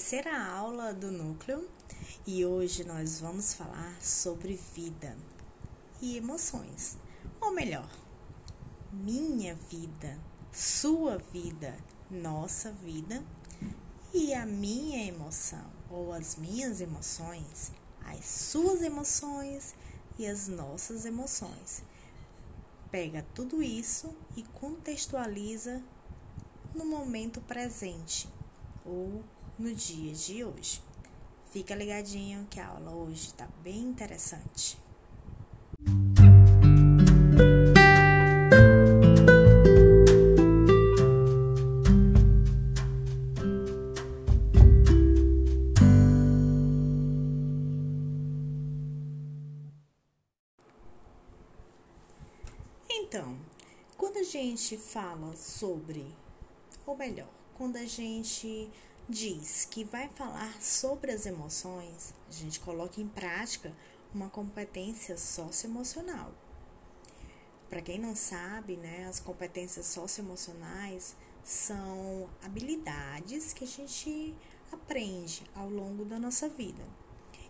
Terceira aula do núcleo e hoje nós vamos falar sobre vida e emoções, ou melhor, minha vida, sua vida, nossa vida e a minha emoção ou as minhas emoções, as suas emoções e as nossas emoções. Pega tudo isso e contextualiza no momento presente ou no dia de hoje. Fica ligadinho que a aula hoje está bem interessante. Então, quando a gente fala sobre, ou melhor, quando a gente diz que vai falar sobre as emoções, a gente coloca em prática uma competência socioemocional. Para quem não sabe, né, as competências socioemocionais são habilidades que a gente aprende ao longo da nossa vida.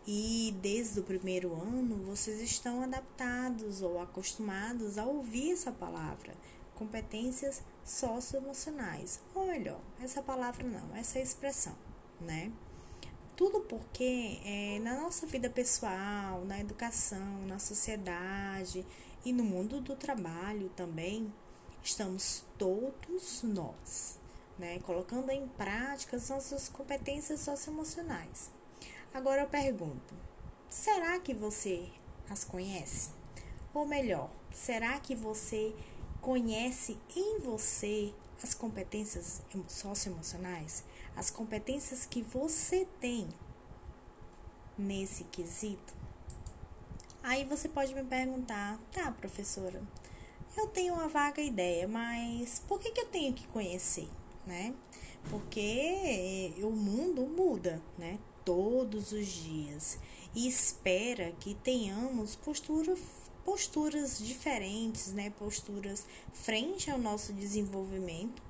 E desde o primeiro ano vocês estão adaptados ou acostumados a ouvir essa palavra, competências socioemocionais. Ou melhor, essa palavra não, essa expressão, né? Tudo porque é, na nossa vida pessoal, na educação, na sociedade e no mundo do trabalho também, estamos todos nós, né? Colocando em prática as nossas competências socioemocionais. Agora eu pergunto: será que você as conhece? Ou melhor, será que você conhece em você as competências socioemocionais, as competências que você tem nesse quesito? Aí você pode me perguntar, tá, professora, eu tenho uma vaga ideia, mas por que, que eu tenho que conhecer, né? Porque o mundo muda, né? Todos os dias e espera que tenhamos postura posturas diferentes, né? Posturas frente ao nosso desenvolvimento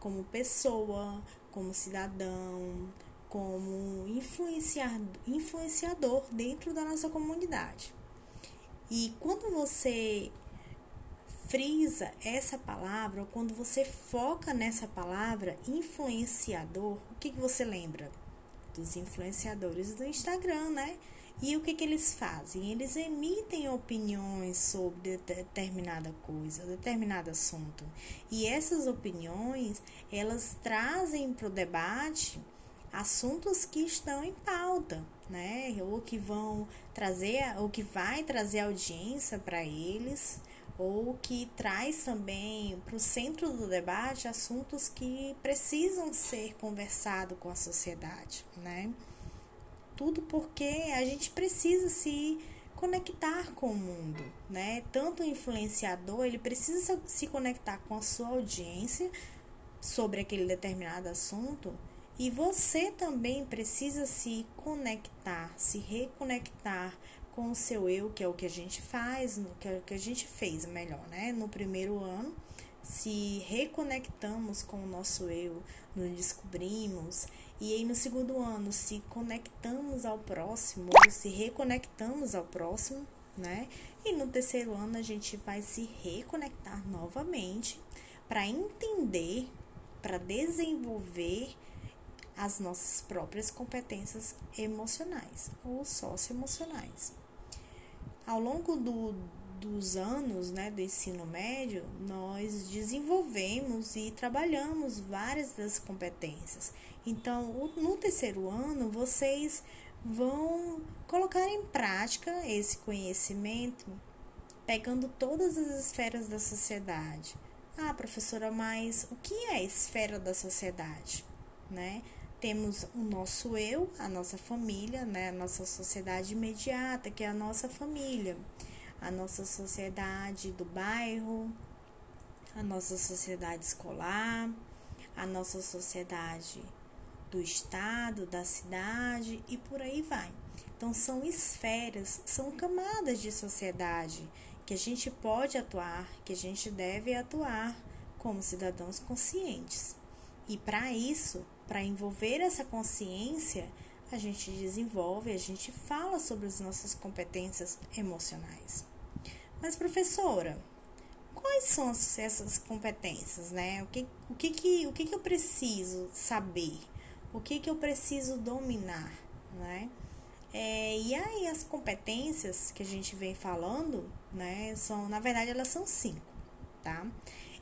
como pessoa, como cidadão, como influenciador, dentro da nossa comunidade. E quando você frisa essa palavra, quando você foca nessa palavra influenciador, o que, que você lembra? Dos influenciadores do Instagram, né? E o que, que eles fazem? Eles emitem opiniões sobre determinada coisa, determinado assunto. E essas opiniões, elas trazem para o debate assuntos que estão em pauta, né? Ou que vão trazer, ou que vai trazer audiência para eles, ou que traz também para o centro do debate assuntos que precisam ser conversados com a sociedade, né? Tudo porque a gente precisa se conectar com o mundo, né? Tanto o influenciador, ele precisa se conectar com a sua audiência sobre aquele determinado assunto e você também precisa se conectar, se reconectar com o seu eu, que é o que a gente faz, que é o que a gente fez, melhor, né? No primeiro ano, se reconectamos com o nosso eu, nos descobrimos e aí no segundo ano se conectamos ao próximo, se reconectamos ao próximo, né? E no terceiro ano a gente vai se reconectar novamente para entender, para desenvolver as nossas próprias competências emocionais ou socioemocionais. Ao longo do, dos anos né, do ensino médio, nós desenvolvemos e trabalhamos várias das competências. Então, no terceiro ano, vocês vão colocar em prática esse conhecimento, pegando todas as esferas da sociedade. Ah, professora, mas o que é a esfera da sociedade? Né? Temos o nosso eu, a nossa família, né? a nossa sociedade imediata, que é a nossa família a nossa sociedade do bairro, a nossa sociedade escolar, a nossa sociedade do estado, da cidade e por aí vai. Então, são esferas, são camadas de sociedade que a gente pode atuar, que a gente deve atuar como cidadãos conscientes. E para isso, para envolver essa consciência, a gente desenvolve, a gente fala sobre as nossas competências emocionais. Mas, professora, quais são essas competências, né? O que, o que, que, o que, que eu preciso saber? O que, que eu preciso dominar, né? É, e aí as competências que a gente vem falando, né, são, na verdade, elas são cinco, tá?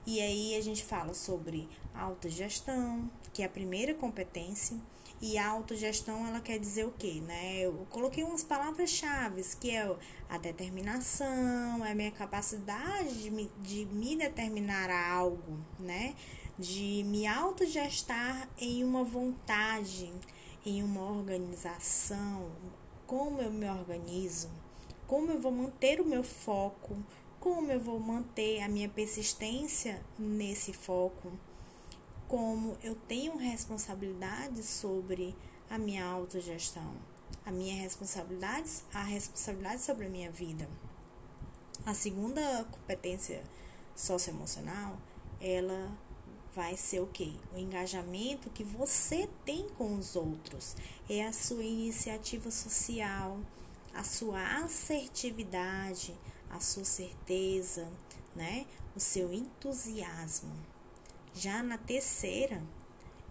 E aí a gente fala sobre autogestão, que é a primeira competência, e a autogestão, ela quer dizer o quê, né? Eu coloquei umas palavras-chave, que é a determinação, é a minha capacidade de me, de me determinar a algo, né? De me autogestar em uma vontade, em uma organização, como eu me organizo, como eu vou manter o meu foco, como eu vou manter a minha persistência nesse foco, como eu tenho responsabilidade sobre a minha autogestão, a minha responsabilidade, a responsabilidade sobre a minha vida. A segunda competência socioemocional, ela vai ser o quê? O engajamento que você tem com os outros. É a sua iniciativa social, a sua assertividade, a sua certeza, né? O seu entusiasmo. Já na terceira,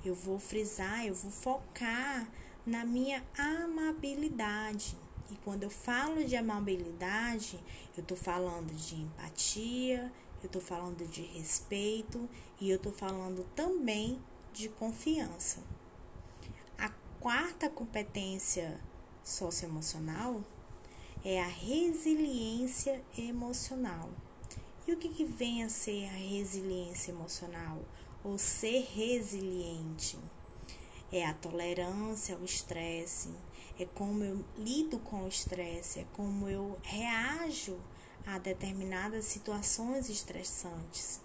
eu vou frisar, eu vou focar na minha amabilidade. E quando eu falo de amabilidade, eu estou falando de empatia, eu estou falando de respeito e eu estou falando também de confiança. A quarta competência socioemocional é a resiliência emocional. E o que, que vem a ser a resiliência emocional? Ou ser resiliente? É a tolerância ao estresse, é como eu lido com o estresse, é como eu reajo a determinadas situações estressantes.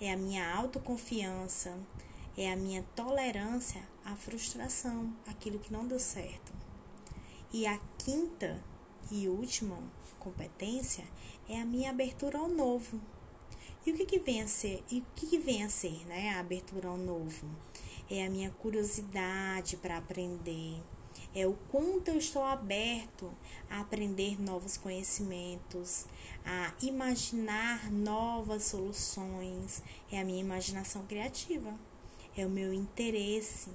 É a minha autoconfiança, é a minha tolerância à frustração, aquilo que não deu certo. E a quinta e última competência é a minha abertura ao novo. E o que, que vem a ser? E o que, que vem a ser, né? A abertura ao novo é a minha curiosidade para aprender, é o quanto eu estou aberto a aprender novos conhecimentos, a imaginar novas soluções, é a minha imaginação criativa, é o meu interesse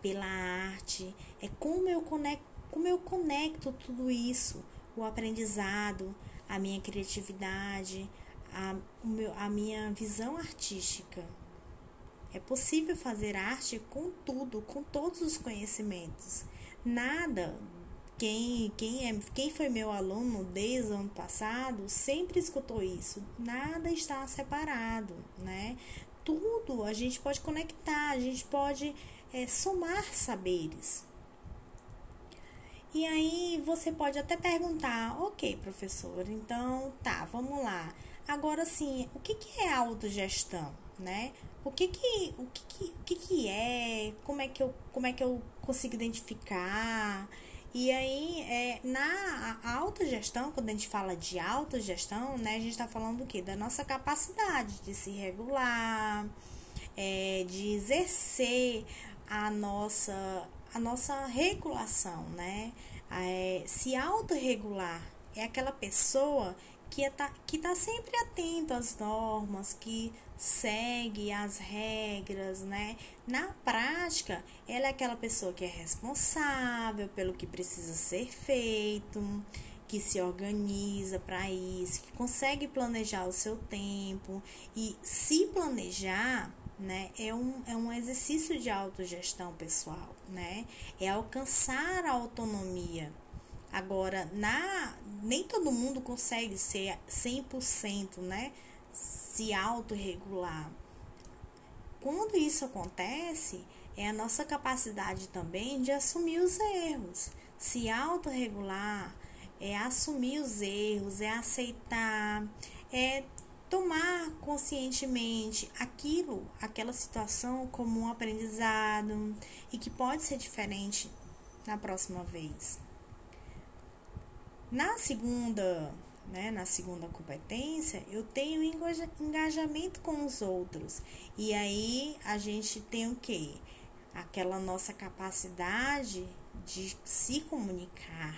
pela arte, é como eu conecto, como eu conecto tudo isso, o aprendizado, a minha criatividade, a, meu, a minha visão artística. É possível fazer arte com tudo, com todos os conhecimentos. Nada. Quem, quem, é, quem foi meu aluno desde o ano passado sempre escutou isso. Nada está separado, né? Tudo a gente pode conectar, a gente pode é, somar saberes. E aí você pode até perguntar, ok, professor, então tá, vamos lá. Agora sim, o que, que é autogestão, né? O que que, o que, que, o que, que é? Como é que, eu, como é que eu consigo identificar? E aí, é, na autogestão, quando a gente fala de autogestão, né, a gente está falando do quê? Da nossa capacidade de se regular, é, de exercer a nossa a nossa regulação, né? É, se autorregular é aquela pessoa que está que tá sempre atento às normas, que segue as regras, né? Na prática, ela é aquela pessoa que é responsável pelo que precisa ser feito, que se organiza para isso, que consegue planejar o seu tempo e se planejar né? É um, é um exercício de autogestão pessoal, né? É alcançar a autonomia. Agora, na nem todo mundo consegue ser 100%, né? Se autorregular. Quando isso acontece, é a nossa capacidade também de assumir os erros. Se autorregular é assumir os erros, é aceitar, é tomar conscientemente aquilo, aquela situação como um aprendizado e que pode ser diferente na próxima vez. Na segunda, né, na segunda competência, eu tenho engajamento com os outros. E aí a gente tem o quê? aquela nossa capacidade de se comunicar,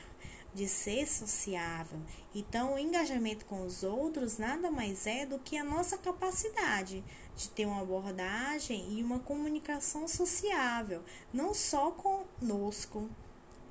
de ser sociável. Então, o engajamento com os outros nada mais é do que a nossa capacidade de ter uma abordagem e uma comunicação sociável, não só conosco,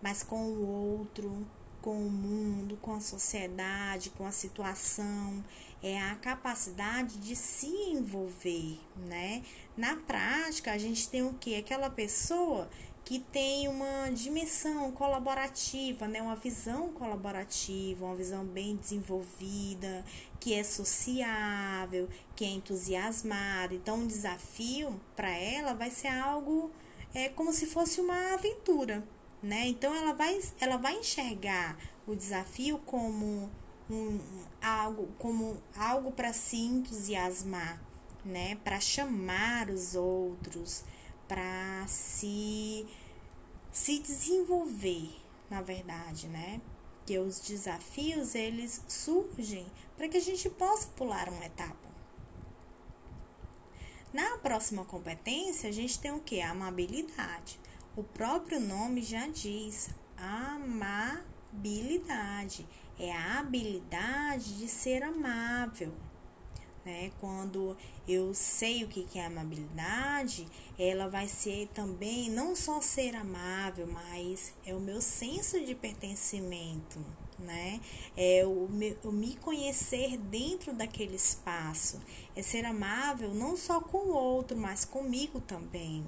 mas com o outro, com o mundo, com a sociedade, com a situação. É a capacidade de se envolver, né? Na prática, a gente tem o que? Aquela pessoa que tem uma dimensão colaborativa, né? uma visão colaborativa, uma visão bem desenvolvida, que é sociável, que é entusiasmada. Então, um desafio para ela vai ser algo é como se fosse uma aventura, né? Então, ela vai, ela vai enxergar o desafio como um, algo, como algo para se entusiasmar, né? Para chamar os outros, para se se desenvolver, na verdade, né? Que os desafios eles surgem para que a gente possa pular uma etapa. Na próxima competência, a gente tem o que? A amabilidade. O próprio nome já diz, amabilidade. É a habilidade de ser amável né? Quando eu sei o que é amabilidade, ela vai ser também não só ser amável, mas é o meu senso de pertencimento, né? É o, meu, o me conhecer dentro daquele espaço, é ser amável não só com o outro, mas comigo também.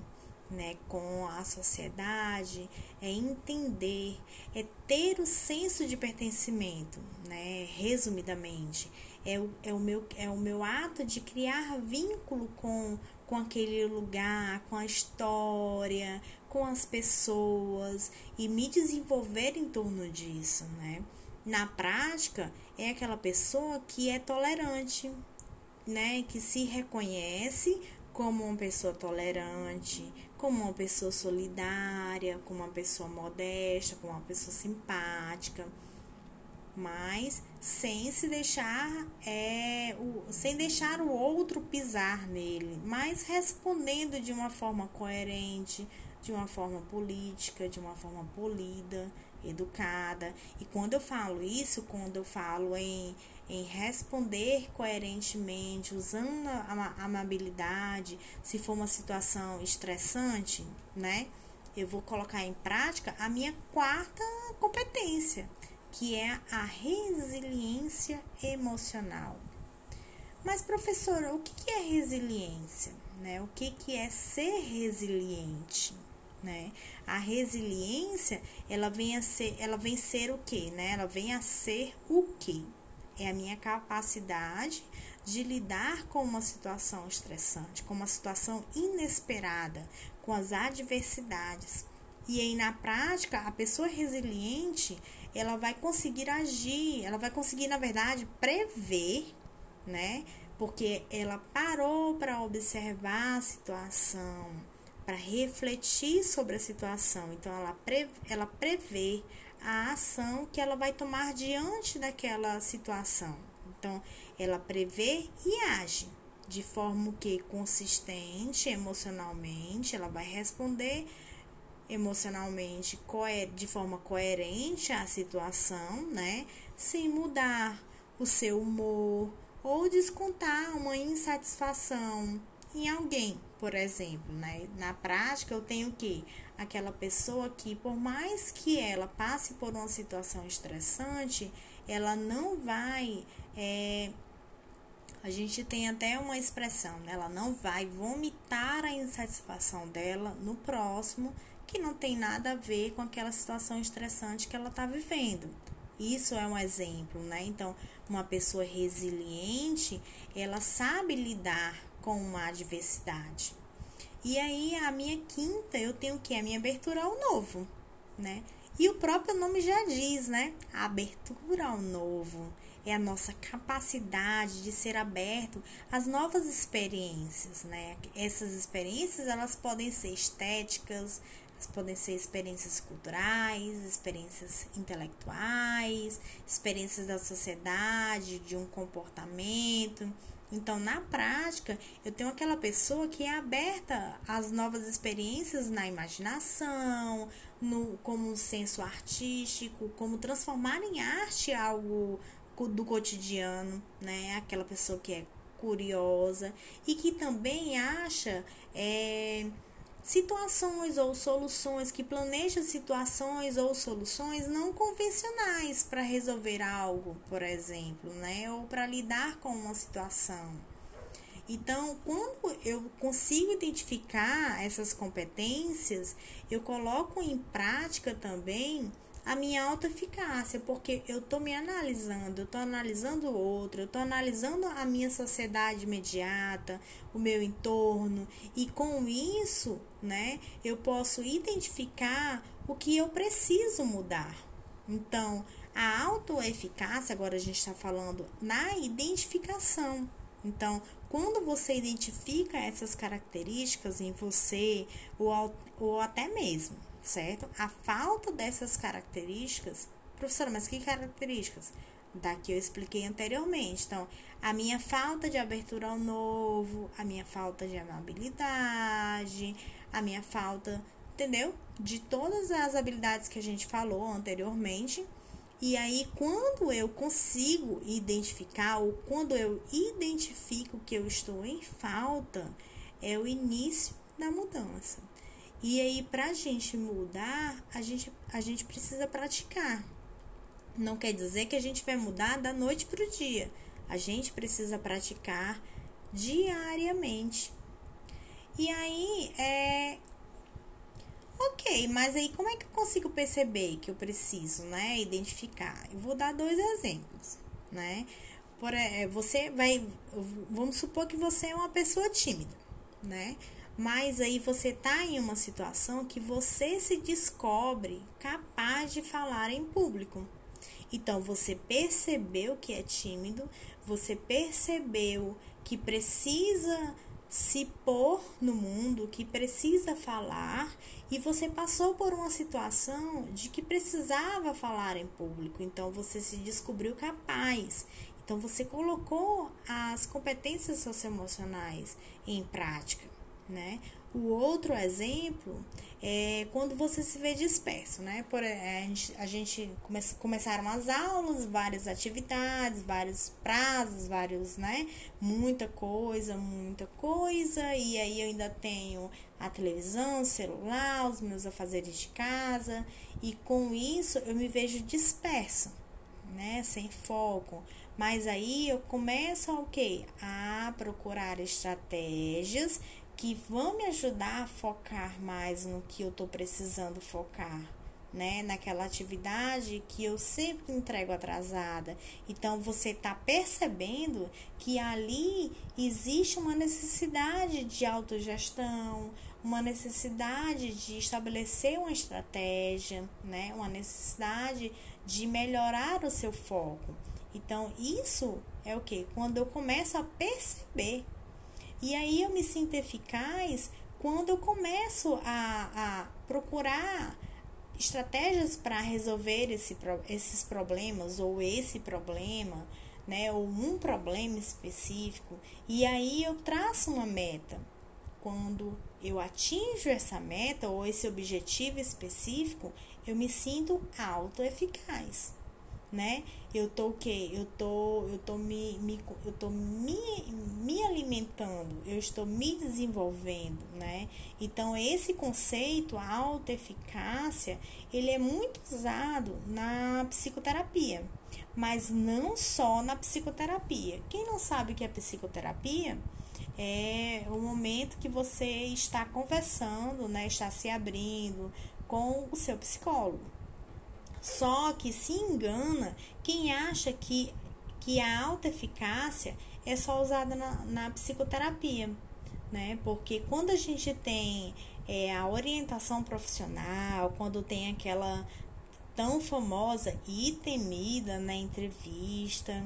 Né, com a sociedade, é entender, é ter o senso de pertencimento, né, resumidamente, é o, é o, meu, é o meu ato de criar vínculo com, com aquele lugar, com a história, com as pessoas e me desenvolver em torno disso, né? Na prática, é aquela pessoa que é tolerante, né? Que se reconhece como uma pessoa tolerante, como uma pessoa solidária, como uma pessoa modesta, como uma pessoa simpática mas sem se deixar é, o, sem deixar o outro pisar nele, mas respondendo de uma forma coerente, de uma forma política, de uma forma polida, educada. E quando eu falo isso, quando eu falo em, em responder coerentemente, usando a, amabilidade, se for uma situação estressante, né? Eu vou colocar em prática a minha quarta competência, que é a resiliência emocional. Mas, professora, o que é resiliência? Né? O que, que é ser resiliente? Né? A resiliência, ela vem a ser, ela vem ser o quê? Né? Ela vem a ser o quê? É a minha capacidade de lidar com uma situação estressante, com uma situação inesperada, com as adversidades. E aí, na prática, a pessoa resiliente, ela vai conseguir agir, ela vai conseguir, na verdade, prever, né? Porque ela parou para observar a situação, para refletir sobre a situação. Então, ela, pre, ela prevê a ação que ela vai tomar diante daquela situação. Então, ela prevê e age de forma que consistente emocionalmente, ela vai responder emocionalmente de forma coerente à situação, né? Sem mudar o seu humor ou descontar uma insatisfação em alguém, por exemplo, né? Na prática, eu tenho que aquela pessoa que, por mais que ela passe por uma situação estressante, ela não vai. É, a gente tem até uma expressão, né? ela não vai vomitar a insatisfação dela no próximo que não tem nada a ver com aquela situação estressante que ela está vivendo. Isso é um exemplo, né? Então, uma pessoa resiliente, ela sabe lidar com uma adversidade. E aí, a minha quinta, eu tenho que a minha abertura ao novo, né? E o próprio nome já diz, né? Abertura ao novo é a nossa capacidade de ser aberto às novas experiências, né? Essas experiências, elas podem ser estéticas, podem ser experiências culturais, experiências intelectuais, experiências da sociedade, de um comportamento. Então, na prática, eu tenho aquela pessoa que é aberta às novas experiências na imaginação, no como senso artístico, como transformar em arte algo do cotidiano, né? Aquela pessoa que é curiosa e que também acha é, situações ou soluções, que planeja situações ou soluções não convencionais para resolver algo, por exemplo, né? Ou para lidar com uma situação. Então, quando eu consigo identificar essas competências, eu coloco em prática também a minha autoeficácia, porque eu estou me analisando, eu estou analisando o outro, eu estou analisando a minha sociedade imediata, o meu entorno, e com isso, né, eu posso identificar o que eu preciso mudar. Então, a autoeficácia, agora a gente está falando na identificação. Então, quando você identifica essas características em você, ou, ou até mesmo certo? A falta dessas características, professora, mas que características? Da que eu expliquei anteriormente. Então, a minha falta de abertura ao novo, a minha falta de amabilidade, a minha falta, entendeu? De todas as habilidades que a gente falou anteriormente. E aí, quando eu consigo identificar, ou quando eu identifico que eu estou em falta, é o início da mudança. E aí, para a gente mudar, a gente, a gente precisa praticar. Não quer dizer que a gente vai mudar da noite para o dia. A gente precisa praticar diariamente. E aí, é. Ok, mas aí como é que eu consigo perceber que eu preciso, né? Identificar? Eu vou dar dois exemplos, né? Por, é, você vai. Vamos supor que você é uma pessoa tímida, né? Mas aí você tá em uma situação que você se descobre capaz de falar em público. Então você percebeu que é tímido, você percebeu que precisa se pôr no mundo, que precisa falar, e você passou por uma situação de que precisava falar em público. Então você se descobriu capaz. Então você colocou as competências socioemocionais em prática né? O outro exemplo é quando você se vê disperso, né? Por, é, a gente, a gente come, começaram as aulas, várias atividades, vários prazos, vários, né? Muita coisa, muita coisa, e aí eu ainda tenho a televisão, celular, os meus afazeres de casa, e com isso eu me vejo dispersa, né? Sem foco. Mas aí eu começo a quê? A procurar estratégias que vão me ajudar a focar mais no que eu estou precisando focar, né? Naquela atividade que eu sempre entrego atrasada. Então você está percebendo que ali existe uma necessidade de autogestão, uma necessidade de estabelecer uma estratégia, né? Uma necessidade de melhorar o seu foco. Então, isso é o que? Quando eu começo a perceber e aí eu me sinto eficaz quando eu começo a, a procurar estratégias para resolver esse, esses problemas ou esse problema, né, ou um problema específico, e aí eu traço uma meta. Quando eu atinjo essa meta ou esse objetivo específico, eu me sinto autoeficaz né? Eu tô o quê? Eu tô, eu tô me, me eu tô me, me alimentando, eu estou me desenvolvendo, né? Então esse conceito, autoeficácia, ele é muito usado na psicoterapia, mas não só na psicoterapia. Quem não sabe o que é psicoterapia, é o momento que você está conversando, né, está se abrindo com o seu psicólogo. Só que se engana quem acha que, que a alta eficácia é só usada na, na psicoterapia, né? Porque quando a gente tem é, a orientação profissional, quando tem aquela tão famosa e temida na entrevista,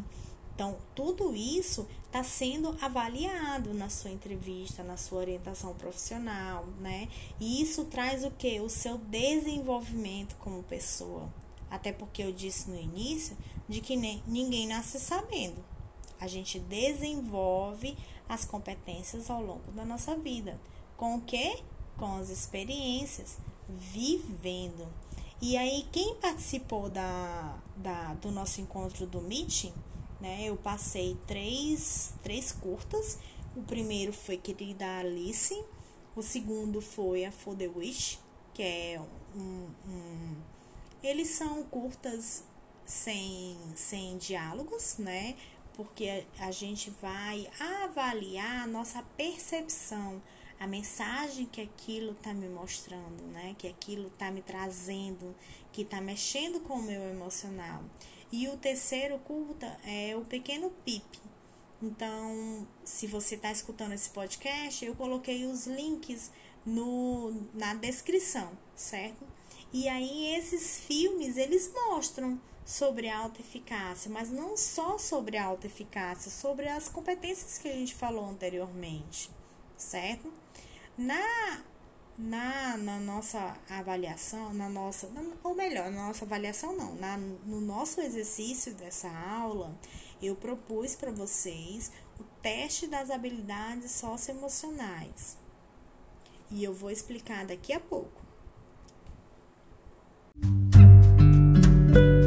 então, tudo isso está sendo avaliado na sua entrevista, na sua orientação profissional, né? E isso traz o que? O seu desenvolvimento como pessoa. Até porque eu disse no início de que nem, ninguém nasce sabendo. A gente desenvolve as competências ao longo da nossa vida. Com o quê? Com as experiências, vivendo. E aí, quem participou da, da, do nosso encontro do meeting, né? Eu passei três, três curtas. O primeiro foi Querida Alice, o segundo foi a For the Wish, que é um, um eles são curtas sem, sem diálogos, né? Porque a, gente vai avaliar a nossa percepção, a mensagem que aquilo está me mostrando, né? Que aquilo está me trazendo, que está mexendo com o meu emocional. E o terceiro curta é o Pequeno Pip. Então, se você está escutando esse podcast, eu coloquei os links no, na descrição, certo? E aí esses filmes, eles mostram sobre a autoeficácia, mas não só sobre a autoeficácia, sobre as competências que a gente falou anteriormente, certo? Na na, na nossa avaliação, na nossa, ou melhor, na nossa avaliação não, na, no nosso exercício dessa aula, eu propus para vocês o teste das habilidades socioemocionais. E eu vou explicar daqui a pouco. ピッ!